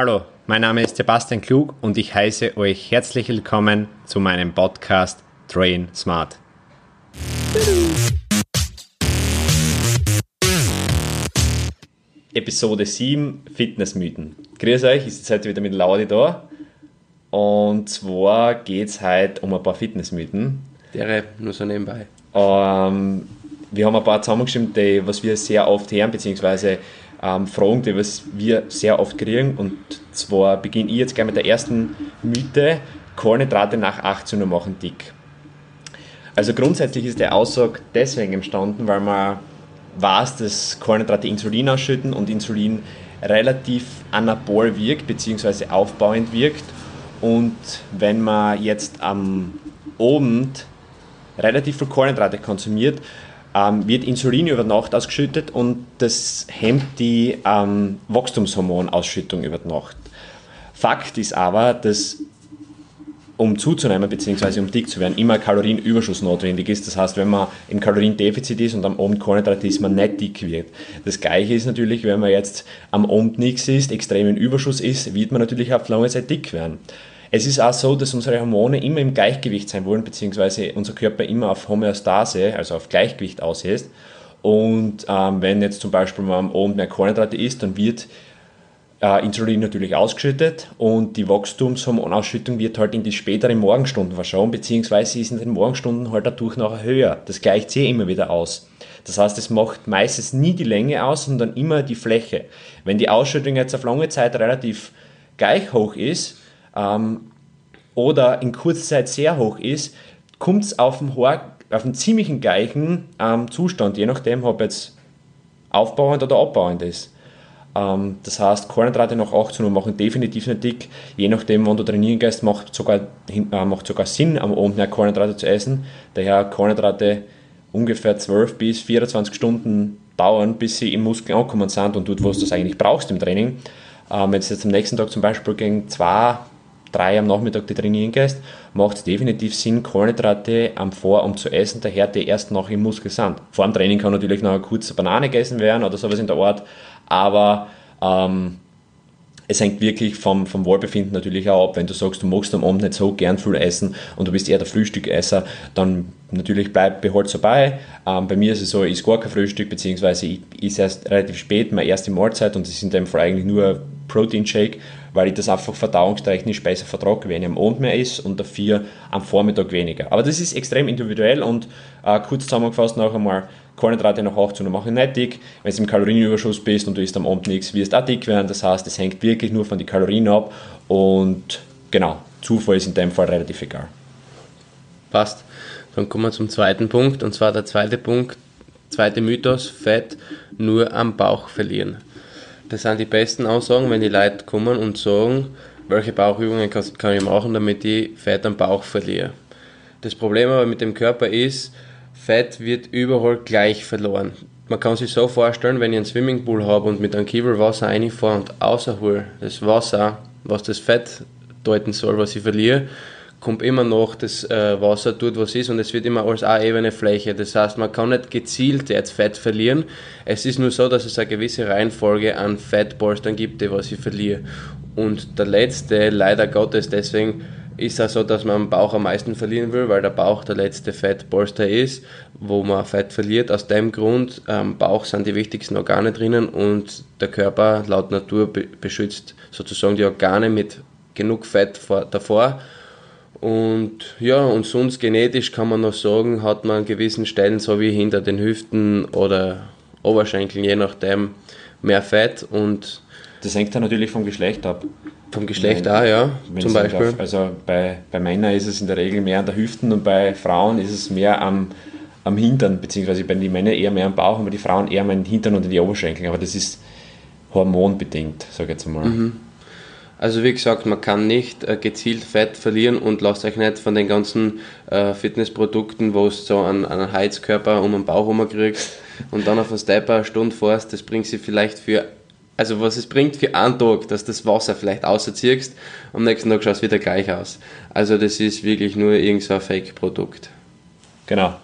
Hallo, mein Name ist Sebastian Klug und ich heiße euch herzlich willkommen zu meinem Podcast Train Smart. Episode 7 Fitnessmythen. Grüß euch, ich sitze heute wieder mit Laudi da. Und zwar geht es heute um ein paar Fitnessmythen. Der nur so nebenbei. Ähm, wir haben ein paar zusammengeschrieben, die, was wir sehr oft hören, beziehungsweise ähm, Fragen, die wir sehr oft kriegen. Und zwar beginne ich jetzt gleich mit der ersten Mythe: Kohlenhydrate nach 18 Uhr machen dick. Also grundsätzlich ist der Aussage deswegen entstanden, weil man weiß, dass Kohlenhydrate Insulin ausschütten und Insulin relativ anabol wirkt bzw. aufbauend wirkt. Und wenn man jetzt am Abend relativ viel Kohlenhydrate konsumiert, ähm, wird Insulin über Nacht ausgeschüttet und das hemmt die ähm, Wachstumshormonausschüttung über Nacht. Fakt ist aber, dass um zuzunehmen bzw. um dick zu werden, immer Kalorienüberschuss notwendig ist. Das heißt, wenn man im Kaloriendefizit ist und am Abend Kohlenhydrate isst, man nicht dick wird. Das gleiche ist natürlich, wenn man jetzt am Abend nichts isst, extremen Überschuss isst, wird man natürlich auf lange Zeit dick werden. Es ist auch so, dass unsere Hormone immer im Gleichgewicht sein wollen, beziehungsweise unser Körper immer auf Homöostase, also auf Gleichgewicht aussetzt. Und ähm, wenn jetzt zum Beispiel man am mehr Kohlenhydrate isst, dann wird äh, Insulin natürlich ausgeschüttet und die Wachstumshormonausschüttung wird halt in die späteren Morgenstunden verschoben, beziehungsweise ist in den Morgenstunden halt dadurch noch höher. Das gleicht sich immer wieder aus. Das heißt, es macht meistens nie die Länge aus, sondern immer die Fläche. Wenn die Ausschüttung jetzt auf lange Zeit relativ gleich hoch ist, ähm, oder in kurzer Zeit sehr hoch ist, kommt es auf den, auf einen ziemlichen gleichen ähm, Zustand, je nachdem, ob jetzt aufbauend oder abbauend ist. Ähm, das heißt, Kohlenhydrate nach 18 Uhr machen definitiv nicht dick. Je nachdem, wann du trainieren gehst, macht sogar, äh, macht sogar Sinn, am Abend mehr Kohlenhydrate zu essen. Daher Kohlenhydrate ungefähr 12 bis 24 Stunden dauern, bis sie im Muskel ankommen sind und dort, wo du eigentlich brauchst im Training. Ähm, wenn du jetzt am nächsten Tag zum Beispiel gegen zwei drei am Nachmittag die trainieren gehst, macht es definitiv Sinn, Kohlenhydrate am Vorabend zu essen, daher die erst noch im Muskel sind. Vor dem Training kann natürlich noch eine kurze Banane gegessen werden oder sowas in der Art, aber ähm, es hängt wirklich vom, vom Wohlbefinden natürlich auch ab. Wenn du sagst, du magst am Abend nicht so gern viel essen und du bist eher der Frühstückesser, dann natürlich bleib beholt so bei. Ähm, bei mir ist es so, ich esse gar kein Frühstück, beziehungsweise ich esse erst relativ spät meine erste Mahlzeit und das ist in dem Fall eigentlich nur Protein Shake, weil ich das einfach verdauungstechnisch besser vertrage, wenn ich am Abend mehr esse und dafür am Vormittag weniger. Aber das ist extrem individuell und äh, kurz zusammengefasst noch einmal, Kohlenhydrate nach 18 Uhr machen nicht dick. Wenn du im Kalorienüberschuss bist und du isst am Abend nichts, wirst du auch dick werden. Das heißt, es hängt wirklich nur von den Kalorien ab und genau, Zufall ist in dem Fall relativ egal. Passt. Dann kommen wir zum zweiten Punkt und zwar der zweite Punkt, zweite Mythos, Fett nur am Bauch verlieren. Das sind die besten Aussagen, wenn die Leute kommen und sagen, welche Bauchübungen kann, ich machen, damit ich Fett am Bauch verliere. Das Problem aber mit dem Körper ist, Fett wird überall gleich verloren. Man kann sich so vorstellen, wenn ich einen Swimmingpool habe und mit einem Kiebel Wasser reinfahre und außerhole das Wasser, was das Fett deuten soll, was ich verliere, kommt immer noch das äh, Wasser dort, was ist, und es wird immer als eine ebene Fläche. Das heißt, man kann nicht gezielt jetzt Fett verlieren. Es ist nur so, dass es eine gewisse Reihenfolge an Fettpolstern gibt, die was ich verliere. Und der letzte, leider Gottes, deswegen ist es so, dass man am Bauch am meisten verlieren will, weil der Bauch der letzte Fettpolster ist, wo man Fett verliert. Aus dem Grund, am ähm, Bauch sind die wichtigsten Organe drinnen und der Körper laut Natur beschützt sozusagen die Organe mit genug Fett vor, davor und ja, und sonst genetisch kann man noch sagen, hat man an gewissen Stellen, so wie hinter den Hüften oder Oberschenkeln, je nachdem, mehr Fett und das hängt dann natürlich vom Geschlecht ab. Vom Geschlecht wenn, auch, ja, zum Beispiel. Auf, also bei, bei Männern ist es in der Regel mehr an der Hüften und bei Frauen ist es mehr am, am Hintern, beziehungsweise bei den Männern eher mehr am Bauch und bei den Frauen eher am Hintern und in die Oberschenkel. Aber das ist hormonbedingt, sage ich jetzt mal. Mhm. Also wie gesagt, man kann nicht äh, gezielt Fett verlieren und lasst euch nicht von den ganzen äh, Fitnessprodukten, wo es so einen, Heizkörper um den Bauch herum kriegst und dann auf einen Stepper eine Stunde fährst, das bringt sie vielleicht für, also was es bringt für einen Tag, dass das Wasser vielleicht außerziehst, am nächsten Tag schaut es wieder gleich aus. Also das ist wirklich nur irgend so ein Fake-Produkt. Genau.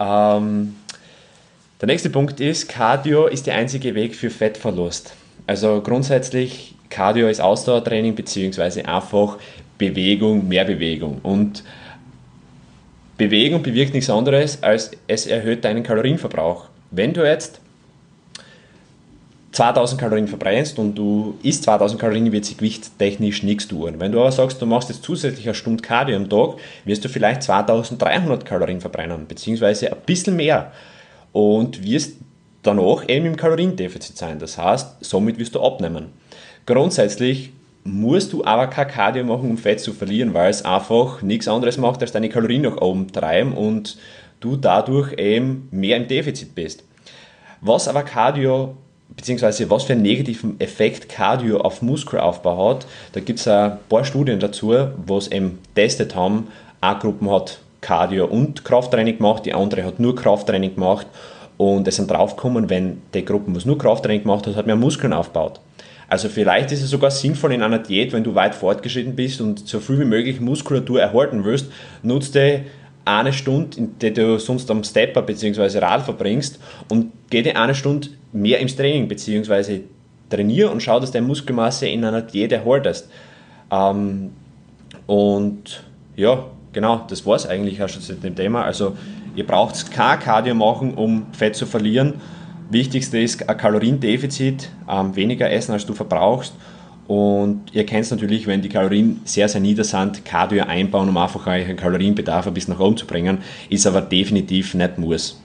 Ähm, der nächste Punkt ist, Cardio ist der einzige Weg für Fettverlust. Also grundsätzlich Cardio ist Ausdauertraining, beziehungsweise einfach Bewegung, mehr Bewegung. Und Bewegung bewirkt nichts anderes, als es erhöht deinen Kalorienverbrauch. Wenn du jetzt 2000 Kalorien verbrennst und du isst 2000 Kalorien, wird sich gewichttechnisch nichts tun. Wenn du aber sagst, du machst jetzt zusätzlich eine Stunde Cardio am Tag, wirst du vielleicht 2300 Kalorien verbrennen, beziehungsweise ein bisschen mehr. Und wirst danach eben im Kaloriendefizit sein. Das heißt, somit wirst du abnehmen. Grundsätzlich musst du aber kein Cardio machen, um Fett zu verlieren, weil es einfach nichts anderes macht, als deine Kalorien nach oben treiben und du dadurch eben mehr im Defizit bist. Was aber Cardio beziehungsweise was für einen negativen Effekt Cardio auf Muskelaufbau hat. Da gibt es ein paar Studien dazu, wo es eben testet haben. Eine Gruppe hat Cardio und Krafttraining gemacht, die andere hat nur Krafttraining gemacht und es sind draufgekommen, wenn die Gruppe, was nur Krafttraining gemacht hat, hat mehr Muskeln aufgebaut. Also vielleicht ist es sogar sinnvoll in einer Diät, wenn du weit fortgeschritten bist und so viel wie möglich Muskulatur erhalten willst, nutze eine Stunde, in der du sonst am Stepper bzw. Rad verbringst und geh dir eine Stunde mehr ins Training bzw. trainiere und schau, dass deine Muskelmasse in einer Diät erhaltest. Ähm, und ja, genau, das war es eigentlich auch schon zu dem Thema. Also ihr braucht kein Cardio machen, um Fett zu verlieren. Wichtigste ist ein Kaloriendefizit, ähm, weniger essen als du verbrauchst und ihr kennt es natürlich, wenn die Kalorien sehr, sehr nieder sind, Cardio einbauen, um einfach euren Kalorienbedarf ein bisschen nach oben zu bringen, ist aber definitiv nicht muss.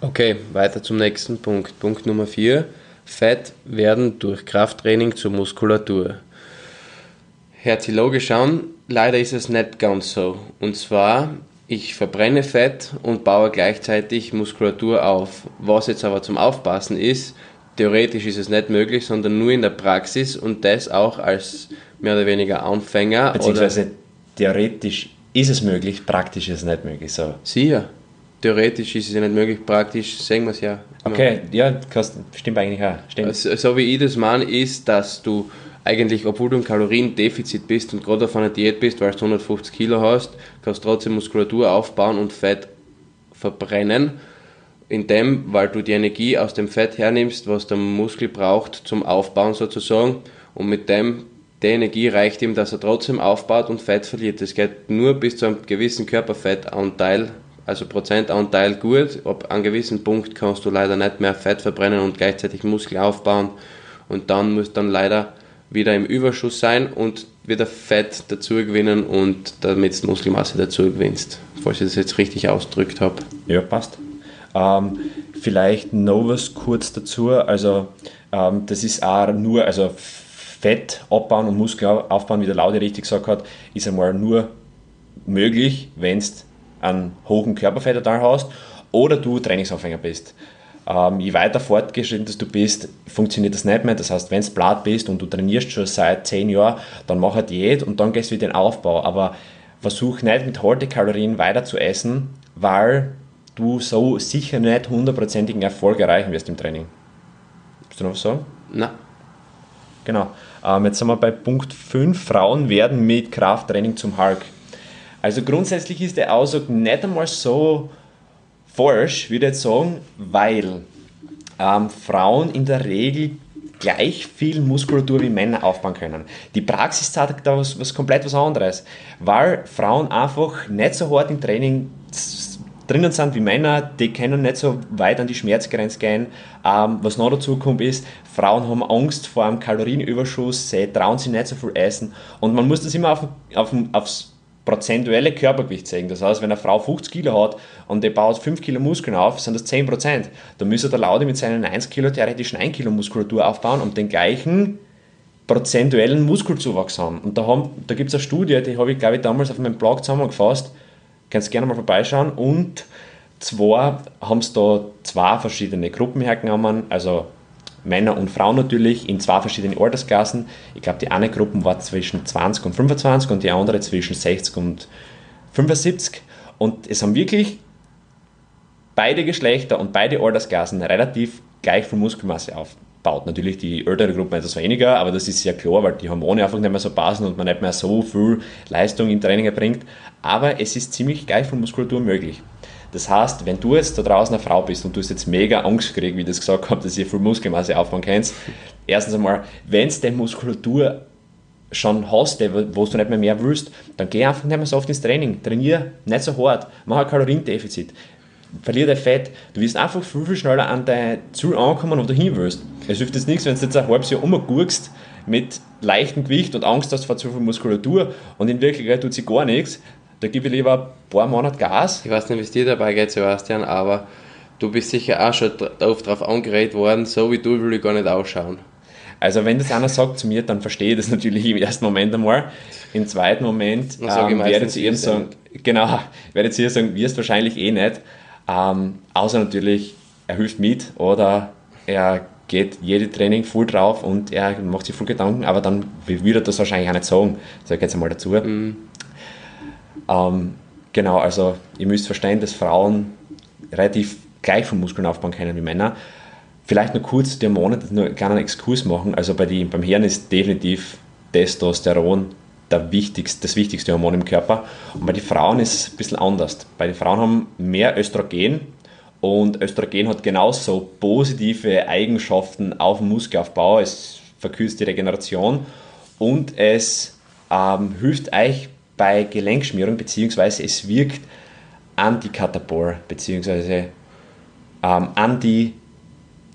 Okay, weiter zum nächsten Punkt. Punkt Nummer 4. Fett werden durch Krafttraining zur Muskulatur. Hört sich logisch an, leider ist es nicht ganz so. Und zwar, ich verbrenne Fett und baue gleichzeitig Muskulatur auf. Was jetzt aber zum Aufpassen ist, theoretisch ist es nicht möglich, sondern nur in der Praxis und das auch als mehr oder weniger Anfänger. Beziehungsweise oder theoretisch ist es möglich, praktisch ist es nicht möglich. So. Sicher. Theoretisch ist es ja nicht möglich, praktisch sehen wir es ja. Okay, ja, stimmt eigentlich auch. Stimmt. So, so wie ich das meine, ist, dass du eigentlich, obwohl du im Kaloriendefizit bist und gerade auf einer Diät bist, weil du 150 Kilo hast, kannst du trotzdem Muskulatur aufbauen und Fett verbrennen in dem, weil du die Energie aus dem Fett hernimmst, was der Muskel braucht zum Aufbauen sozusagen und mit dem die Energie reicht ihm, dass er trotzdem aufbaut und Fett verliert. Das geht nur bis zu einem gewissen Körperfettanteil, also Prozentanteil gut. Ab einem gewissen Punkt kannst du leider nicht mehr Fett verbrennen und gleichzeitig Muskel aufbauen und dann muss dann leider wieder im Überschuss sein und wieder Fett dazu gewinnen und damit Muskelmasse dazu gewinnst. Falls ich das jetzt richtig ausgedrückt habe. Ja, passt. Ähm, vielleicht noch was kurz dazu. Also ähm, das ist auch nur, also Fett abbauen und Muskel aufbauen, wie der Laude richtig gesagt hat, ist einmal nur möglich, wenn du einen hohen Körperfettanteil hast oder du Trainingsanfänger bist. Ähm, je weiter fortgeschritten du bist, funktioniert das nicht mehr. Das heißt, wenn du blatt bist und du trainierst schon seit 10 Jahren, dann mach eine Diät und dann gehst du wieder in den Aufbau. Aber versuch nicht mit Kalorien weiter zu essen, weil du so sicher nicht hundertprozentigen Erfolg erreichen wirst im Training. Willst du noch was sagen? Nein. Genau. Ähm, jetzt sind wir bei Punkt 5. Frauen werden mit Krafttraining zum Hulk. Also grundsätzlich ist der Ausdruck nicht einmal so falsch, würde ich jetzt sagen, weil ähm, Frauen in der Regel gleich viel Muskulatur wie Männer aufbauen können. Die Praxis zeigt da was, was komplett was anderes, weil Frauen einfach nicht so hart im Training drinnen sind wie Männer, die können nicht so weit an die Schmerzgrenze gehen. Ähm, was noch dazu kommt ist, Frauen haben Angst vor einem Kalorienüberschuss, sie trauen sich nicht so viel essen und man muss das immer auf, auf, aufs prozentuelle Körpergewicht sehen. Das heißt, wenn eine Frau 50 Kilo hat und die baut 5 Kilo Muskeln auf, sind das 10 Prozent. Dann müsste der Laude mit seinen 1 Kilo theoretisch 1 Kilo Muskulatur aufbauen und den gleichen prozentuellen Muskelzuwachs haben. Und da, da gibt es eine Studie, die habe ich glaube ich damals auf meinem Blog zusammengefasst, Kannst gerne mal vorbeischauen. Und zwar haben sie da zwei verschiedene Gruppen hergenommen, also Männer und Frauen natürlich, in zwei verschiedenen Altersklassen. Ich glaube, die eine Gruppe war zwischen 20 und 25 und die andere zwischen 60 und 75. Und es haben wirklich beide Geschlechter und beide Altersklassen relativ gleich viel Muskelmasse aufgebaut. Natürlich die ältere Gruppe etwas weniger, aber das ist ja klar, weil die Hormone einfach nicht mehr so passen und man nicht mehr so viel Leistung im Training erbringt aber es ist ziemlich geil von Muskulatur möglich. Das heißt, wenn du jetzt da draußen eine Frau bist und du hast jetzt mega Angst gekriegt, wie ich das gesagt habe, dass ihr viel Muskelmasse aufbauen kannst, erstens einmal, wenn es die Muskulatur schon hast, wo du nicht mehr mehr willst, dann geh einfach nicht mehr so oft ins Training. Trainier nicht so hart, mach ein Kaloriendefizit. Verlier dein Fett. Du wirst einfach viel, viel schneller an dein Ziel ankommen, wo du hin willst. Es hilft jetzt nichts, wenn du jetzt ein halbes Jahr umgurkst mit leichtem Gewicht und Angst hast vor zu viel Muskulatur und in Wirklichkeit tut sich gar nichts. Da gebe ich lieber ein paar Monate Gas. Ich weiß nicht, wie es dir dabei geht, Sebastian, aber du bist sicher auch schon oft darauf angeredet worden, so wie du will ich gar nicht ausschauen. Also wenn das einer sagt zu mir, dann verstehe ich das natürlich im ersten Moment einmal. Im zweiten Moment ähm, werdet ihr sagen, genau, werdet ihr sagen, wirst wahrscheinlich eh nicht. Ähm, außer natürlich, er hilft mit oder er geht jede Training voll drauf und er macht sich voll Gedanken, aber dann würde er das wahrscheinlich auch nicht sagen. Sag ich jetzt einmal dazu. Mhm. Ähm, genau, also ihr müsst verstehen, dass Frauen relativ gleich von Muskeln aufbauen können wie Männer. Vielleicht nur kurz die Hormone, nur einen kleinen Exkurs machen. Also bei die, beim Hirn ist definitiv Testosteron der wichtigste, das wichtigste Hormon im Körper. Und bei den Frauen ist es ein bisschen anders. Bei den Frauen haben mehr Östrogen und Östrogen hat genauso positive Eigenschaften auf den Muskelaufbau. Es verkürzt die Regeneration und es ähm, hilft euch bei Gelenkschmierung, beziehungsweise es wirkt antikatabol, beziehungsweise ähm, anti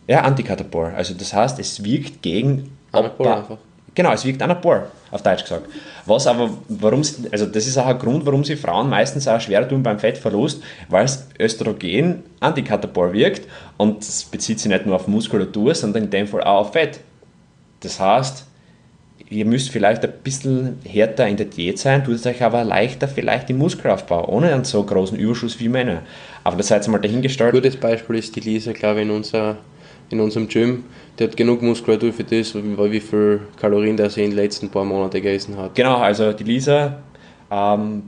ja, Antikatabor. Also das heißt, es wirkt gegen Anabol einfach. Genau, es wirkt Anabor, auf Deutsch gesagt. Was aber, warum, also das ist auch ein Grund, warum sie Frauen meistens auch schwer tun beim Fettverlust, weil es Östrogen Antikatabor wirkt und das bezieht sich nicht nur auf Muskulatur, sondern in dem Fall auch auf Fett. Das heißt, ihr müsst vielleicht ein bisschen härter in der Diät sein, tut es euch aber leichter vielleicht im Muskelaufbau, ohne einen so großen Überschuss wie Männer. Aber das seid ihr mal dahingestellt. Ein gutes Beispiel ist die Lisa, glaube ich, in unserer in unserem Gym, der hat genug Muskulatur für das, wie viel Kalorien der sie in den letzten paar Monaten gegessen hat. Genau, also die Lisa, ähm,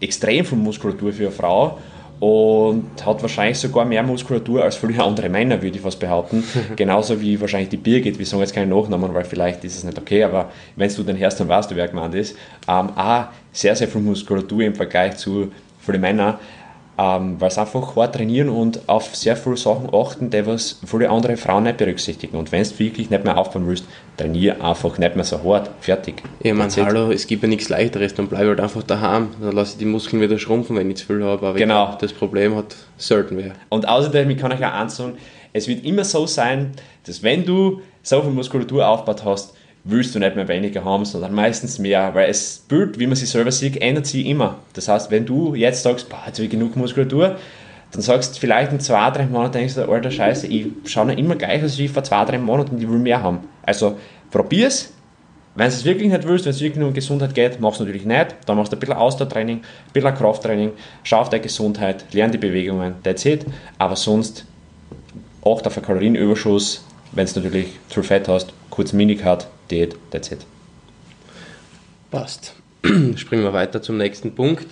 extrem viel Muskulatur für eine Frau und hat wahrscheinlich sogar mehr Muskulatur als viele andere Männer, würde ich fast behaupten. Genauso wie wahrscheinlich die Birgit, wir sagen jetzt keine Nachnamen, weil vielleicht ist es nicht okay, aber wenn du den hörst, dann weißt du, wer gemeint ist. Ähm, auch sehr, sehr viel Muskulatur im Vergleich zu vielen Männern ähm, weil sie einfach hart trainieren und auf sehr viele Sachen achten, die was viele andere Frauen nicht berücksichtigen. Und wenn du wirklich nicht mehr aufbauen willst, trainier einfach nicht mehr so hart. Fertig. Ich meine, hallo, es gibt ja nichts leichteres, dann bleibe halt einfach daheim. Dann lasse ich die Muskeln wieder schrumpfen, wenn ich zu viel habe. Aber genau. Glaub, das Problem hat selten wer. Und außerdem, ich kann euch auch eins sagen, es wird immer so sein, dass wenn du so viel Muskulatur aufgebaut hast, willst du nicht mehr weniger haben, sondern meistens mehr, weil das Bild, wie man sich selber sieht, ändert sich immer. Das heißt, wenn du jetzt sagst, boah, jetzt habe ich genug Muskulatur, dann sagst du vielleicht in zwei, drei Monaten, denkst du, alter Scheiße, ich schaue noch immer gleich aus wie vor zwei, drei Monaten und ich will mehr haben. Also probier's. Wenn du es wirklich nicht willst, wenn es wirklich nur um Gesundheit geht, mach es natürlich nicht. Dann machst du ein bisschen Ausdauertraining, ein bisschen Krafttraining, schau auf deine Gesundheit, lern die Bewegungen, that's it. Aber sonst acht auf einen Kalorienüberschuss, wenn du natürlich zu Fett hast, kurz Minicut, Diät, that's it. Passt. Springen wir weiter zum nächsten Punkt.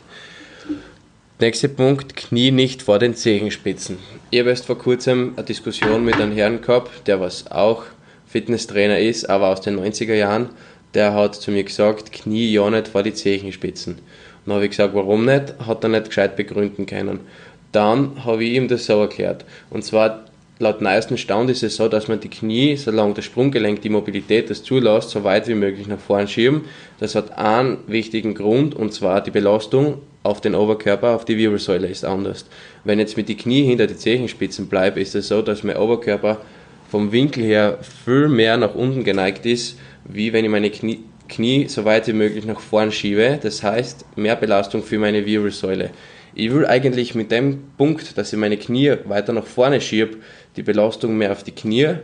Nächster Punkt, Knie nicht vor den Zehenspitzen. Ich habe erst vor kurzem eine Diskussion mit einem Herrn gehabt, der was auch Fitnesstrainer ist, aber aus den 90er Jahren. Der hat zu mir gesagt, Knie ja nicht vor die Zehenspitzen. Dann habe ich gesagt, warum nicht? Hat er nicht gescheit begründen können. Dann habe ich ihm das so erklärt. Und zwar laut neuesten Stand ist es so, dass man die Knie, solange das Sprunggelenk die Mobilität das zulässt, so weit wie möglich nach vorn schieben. Das hat einen wichtigen Grund und zwar die Belastung auf den Oberkörper, auf die Wirbelsäule ist anders. Wenn jetzt mit die Knie hinter die Zechenspitzen bleibt, ist es so, dass mein Oberkörper vom Winkel her viel mehr nach unten geneigt ist, wie wenn ich meine Knie, Knie so weit wie möglich nach vorn schiebe. Das heißt, mehr Belastung für meine Wirbelsäule. Ich will eigentlich mit dem Punkt, dass ich meine Knie weiter nach vorne schiebe, die Belastung mehr auf die Knie,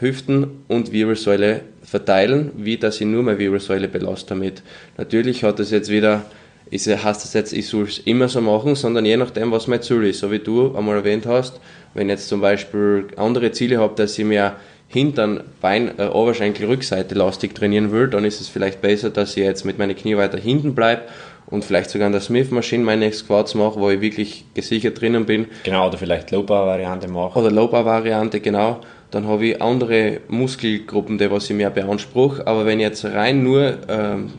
Hüften und Wirbelsäule verteilen, wie dass ich nur meine Wirbelsäule belaste damit. Natürlich hat das jetzt wieder, ist, heißt das jetzt, ich soll es immer so machen, sondern je nachdem, was mein Ziel ist. So wie du einmal erwähnt hast, wenn ich jetzt zum Beispiel andere Ziele habe, dass ich mehr Hintern, Bein, äh, Oberschenkel, Rückseite lastig trainieren will, dann ist es vielleicht besser, dass ich jetzt mit meinen Knie weiter hinten bleibe und vielleicht sogar an der Smith-Maschine meine Squats mache, wo ich wirklich gesichert drinnen bin. Genau, oder vielleicht Low-Bar-Variante mache. Oder Low-Bar-Variante, genau. Dann habe ich andere Muskelgruppen, die was ich mehr beanspruche. Aber wenn ich jetzt rein nur ähm,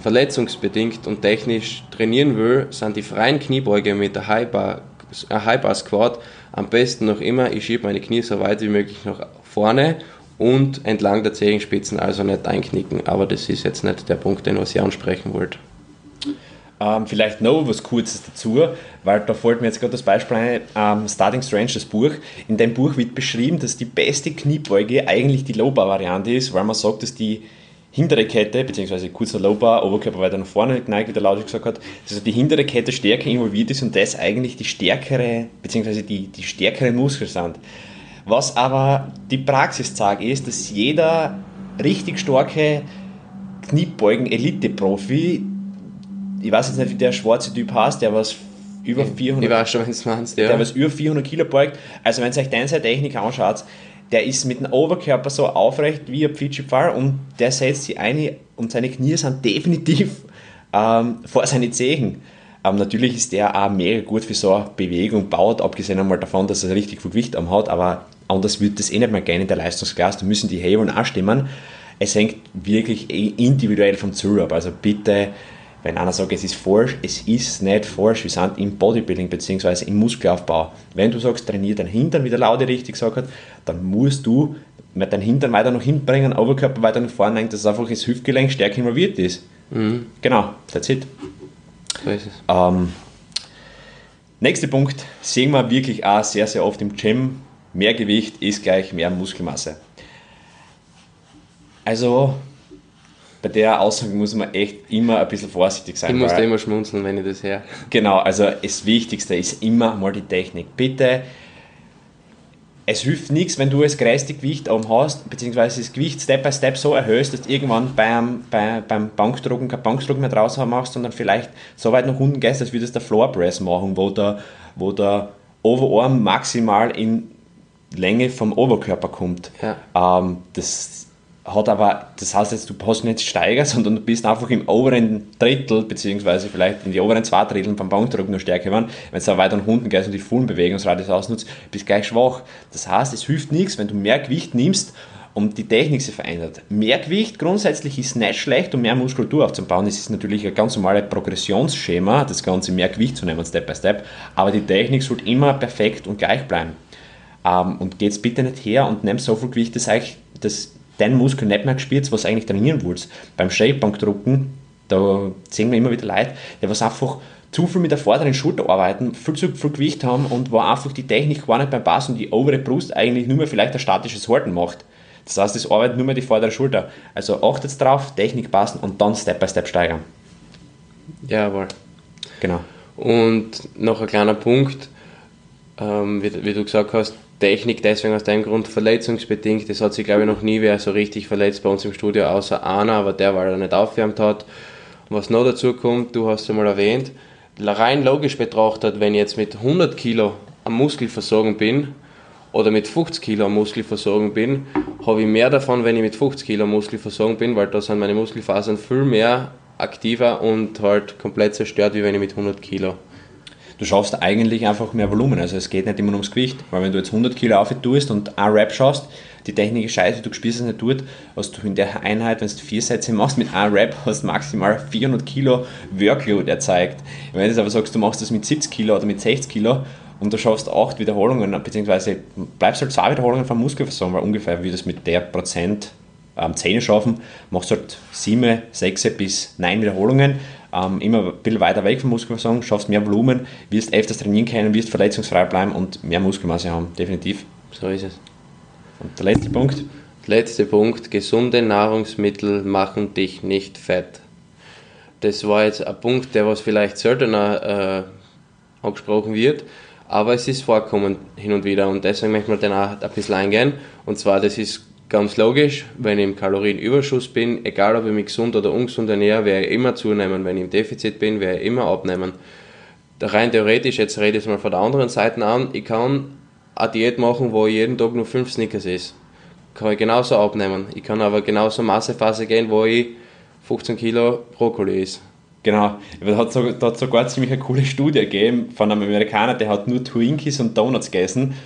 verletzungsbedingt und technisch trainieren will, sind die freien Kniebeuge mit der High-Bar High Squat am besten noch immer, ich schiebe meine Knie so weit wie möglich nach vorne und entlang der Zehenspitzen, also nicht einknicken. Aber das ist jetzt nicht der Punkt, den was ich ansprechen wollte. Ähm, vielleicht noch was Kurzes dazu, weil da fällt mir jetzt gerade das Beispiel ein, ähm, Starting Strange, das Buch. In dem Buch wird beschrieben, dass die beste Kniebeuge eigentlich die Low-Bar-Variante ist, weil man sagt, dass die hintere Kette, beziehungsweise kurzer Low-Bar, Oberkörper weiter nach vorne geneigt, wie der Laudig gesagt hat, dass die hintere Kette stärker involviert ist und das eigentlich die stärkere, beziehungsweise die, die stärkeren Muskeln sind. Was aber die Praxis zeigt, ist, dass jeder richtig starke Kniebeugen-Elite-Profi ich weiß jetzt nicht, wie der schwarze Typ heißt, der was über 400, ich weiß schon, wenn meinst, ja. der was über 400 Kilo beugt. Also wenn ihr euch deine Technik anschaut, der ist mit dem Oberkörper so aufrecht wie ein Pfitschi-Pfeil und der setzt sich ein und seine Knie sind definitiv ähm, vor seine Zehen. Ähm, natürlich ist der auch mega gut für so eine Bewegung baut, abgesehen einmal davon, dass er richtig viel Gewicht am hat, aber anders wird das eh nicht mehr gehen in der Leistungsklasse. Da müssen die Hebeln auch stimmen. Es hängt wirklich eh individuell vom Ziel ab. Also bitte wenn einer sagt, es ist falsch, es ist nicht falsch. Wir sind im Bodybuilding bzw. im Muskelaufbau. Wenn du sagst, trainier deinen Hintern, wie der Laude richtig gesagt hat, dann musst du mit deinem Hintern weiter nach hinten bringen, Oberkörper weiter nach vorne lenken, dass einfach das Hüftgelenk stärker involviert ist. Mhm. Genau, that's it. So ist es. Ähm, nächster Punkt, sehen wir wirklich auch sehr, sehr oft im Gym, mehr Gewicht ist gleich mehr Muskelmasse. Also bei der Aussage muss man echt immer ein bisschen vorsichtig sein. Ich muss da immer schmunzeln, wenn ich das höre. Genau, also das Wichtigste ist immer mal die Technik. Bitte, es hilft nichts, wenn du das größte Gewicht oben hast, beziehungsweise das Gewicht Step by Step so erhöhst, dass du irgendwann beim, bei, beim Bankdrucken kein Bankdruck mehr draußen machst, sondern vielleicht so weit nach unten gehst, als würdest du Floor Press machen, wo der, wo der Overarm maximal in Länge vom Oberkörper kommt. Ja. Ähm, das hat aber, das heißt jetzt, du hast nicht steigert, sondern du bist einfach im oberen Drittel, beziehungsweise vielleicht in die oberen zwei Drittel beim Bankdruck noch stärker geworden. Wenn du weiter nach unten gehst und die vollen Bewegungsradius ausnutzt, bist du gleich schwach. Das heißt, es hilft nichts, wenn du mehr Gewicht nimmst und die Technik sich verändert. Mehr Gewicht grundsätzlich ist nicht schlecht, um mehr Muskulatur aufzubauen. Es ist natürlich ein ganz normales Progressionsschema, das Ganze mehr Gewicht zu nehmen, Step by Step, aber die Technik sollte immer perfekt und gleich bleiben. Ähm, und geht's bitte nicht her und nehmt so viel Gewicht, dass euch das deinen Muskel nicht mehr gespürt, was du eigentlich trainieren willst. Beim Shapebankdrucken, da sehen wir immer wieder Leute, die was einfach zu viel mit der vorderen Schulter arbeiten, viel zu viel Gewicht haben und wo einfach die Technik gar nicht beim Pass und die obere Brust eigentlich nur mehr vielleicht ein statisches Halten macht. Das heißt, es arbeitet nur mehr die vordere Schulter. Also achtet drauf, Technik passen und dann Step by Step steigern. Jawohl. Genau. Und noch ein kleiner Punkt, ähm, wie, wie, du gesagt hast, Technik deswegen aus dem Grund verletzungsbedingt. Das hat sich, glaube ich, noch nie wer so richtig verletzt bei uns im Studio, außer einer, aber der, weil er nicht aufwärmt hat. Was noch dazu kommt, du hast es mal erwähnt, rein logisch betrachtet, wenn ich jetzt mit 100 Kilo am Muskelversorgung bin oder mit 50 Kilo am Muskelversorgung bin, habe ich mehr davon, wenn ich mit 50 Kilo am Muskelversorgung bin, weil da sind meine Muskelfasern viel mehr aktiver und halt komplett zerstört, wie wenn ich mit 100 Kilo du schaffst eigentlich einfach mehr Volumen. Also es geht nicht immer ums Gewicht, weil wenn du jetzt 100 Kilo auf tust und ein Rap schaust, die Technik ist scheiße, du spürst es nicht dort, hast du in der Einheit, wenn du vier Sätze machst mit einem Rap, hast du maximal 400 Kilo Workload erzeugt. Wenn du jetzt aber sagst, du machst das mit 70 Kilo oder mit 60 Kilo und du schaffst acht Wiederholungen, beziehungsweise bleibst halt zwei Wiederholungen vom Muskelversorgung, weil ungefähr wie das mit der Prozent ähm, Zähne schaffen, machst du halt sieben, sechs bis neun Wiederholungen ähm, immer ein bisschen weiter weg vom Muskelversorgung, schaffst mehr Volumen, wirst öfters trainieren können, wirst verletzungsfrei bleiben und mehr Muskelmasse haben, definitiv. So ist es. Und der letzte Punkt? Letzter Punkt, gesunde Nahrungsmittel machen dich nicht fett. Das war jetzt ein Punkt, der was vielleicht seltener äh, angesprochen wird, aber es ist vorkommen hin und wieder und deswegen möchte man dann auch ein bisschen eingehen. Und zwar, das ist Ganz logisch, wenn ich im Kalorienüberschuss bin, egal ob ich mich gesund oder ungesund ernähre, werde ich immer zunehmen. Wenn ich im Defizit bin, werde ich immer abnehmen. Rein theoretisch, jetzt rede ich es mal von der anderen Seite an, ich kann eine Diät machen, wo ich jeden Tag nur 5 Snickers esse. Kann ich genauso abnehmen. Ich kann aber genauso Massephase gehen, wo ich 15 Kilo Brokkoli esse. Genau, da hat es sogar ziemlich eine coole Studie gegeben von einem Amerikaner, der hat nur Twinkies und Donuts gegessen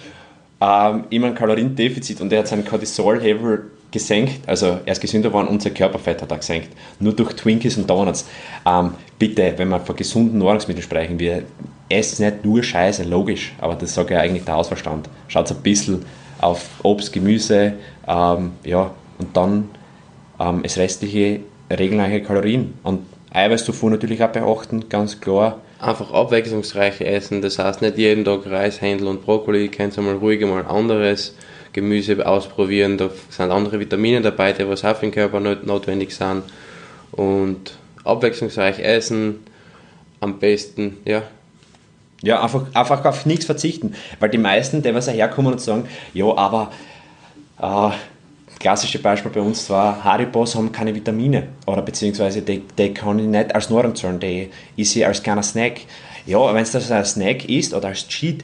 ähm, immer ein Kaloriendefizit und er hat seinen Cortisol-Level gesenkt, also er ist gesünder geworden und sein Körperfett hat er gesenkt. Nur durch Twinkies und Donuts. Ähm, bitte, wenn wir von gesunden Nahrungsmitteln sprechen, wir essen nicht nur Scheiße, logisch, aber das sagt ja eigentlich der Hausverstand. Schaut ein bisschen auf Obst, Gemüse, ähm, ja, und dann ähm, das restliche regelreiche Kalorien. Und Eiweißzufuhr natürlich auch beachten, ganz klar. Einfach abwechslungsreich essen, das heißt nicht jeden Tag Reis, Händel und Brokkoli, kannst mal ruhig mal anderes. Gemüse ausprobieren, da sind andere Vitamine dabei, die was auch für den Körper not notwendig sind. Und abwechslungsreich essen, am besten, ja. Ja, einfach, einfach auf nichts verzichten, weil die meisten, die was herkommen und sagen, ja, aber äh, klassische Beispiel bei uns war, Haribos haben keine Vitamine oder beziehungsweise die, die kann ich nicht als Nahrung zahlen, die ist ich als kleiner Snack. Ja, wenn es das als Snack ist oder als Cheat,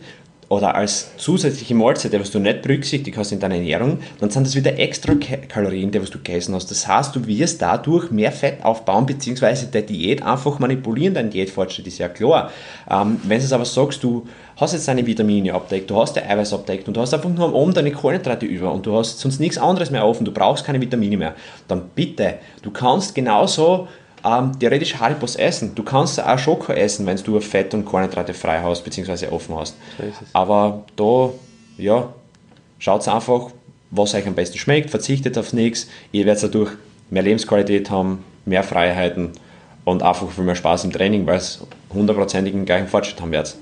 oder als zusätzliche Mahlzeit, die was du nicht berücksichtigt hast in deiner Ernährung, dann sind das wieder extra Kalorien, die was du gegessen hast. Das heißt, du wirst dadurch mehr Fett aufbauen, beziehungsweise der Diät einfach manipulieren, dein Diätfortschritt ist ja klar. Ähm, wenn du es aber sagst, du hast jetzt deine Vitamine abdeckt, du hast dein Eiweiß abdeckt und du hast einfach nur am Abend deine Kohlenhydrate über und du hast sonst nichts anderes mehr offen, du brauchst keine Vitamine mehr, dann bitte, du kannst genauso ähm, theoretisch Haribos essen. Du kannst auch Schoko essen, wenn du Fett und Kohlenhydrate frei hast, beziehungsweise offen hast. Aber da, ja, schaut einfach, was euch am besten schmeckt, verzichtet auf nichts. Ihr werdet dadurch mehr Lebensqualität haben, mehr Freiheiten und einfach viel mehr Spaß im Training, weil es hundertprozentig den gleichen Fortschritt haben werdet.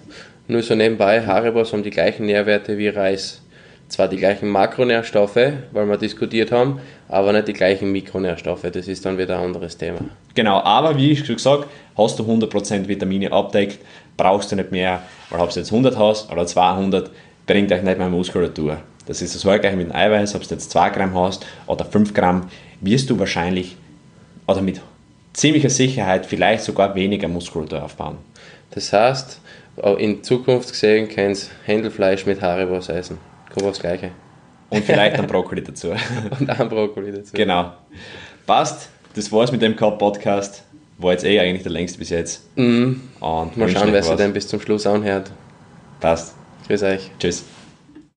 Nur so nebenbei, Haribos haben die gleichen Nährwerte wie Reis zwar die gleichen Makronährstoffe, weil wir diskutiert haben, aber nicht die gleichen Mikronährstoffe. Das ist dann wieder ein anderes Thema. Genau, aber wie ich schon gesagt, hast du 100% Vitamine abdeckt, brauchst du nicht mehr, weil ob du jetzt 100 hast oder 200, bringt euch nicht mehr Muskulatur. Das ist das gleiche mit dem Eiweiß, ob du jetzt 2 Gramm hast oder 5 Gramm, wirst du wahrscheinlich oder mit ziemlicher Sicherheit vielleicht sogar weniger Muskulatur aufbauen. Das heißt, in Zukunft gesehen kannst du Händelfleisch mit Haribos essen. Kommt das Gleiche. Und vielleicht ein Brokkoli dazu. Und ein Brokkoli dazu. Genau. Passt. Das war's mit dem Cup-Podcast. War jetzt eh eigentlich der längste bis jetzt. Mhm. Und Mal schauen, wer sich denn bis zum Schluss anhört. Passt. Grüß euch. Tschüss.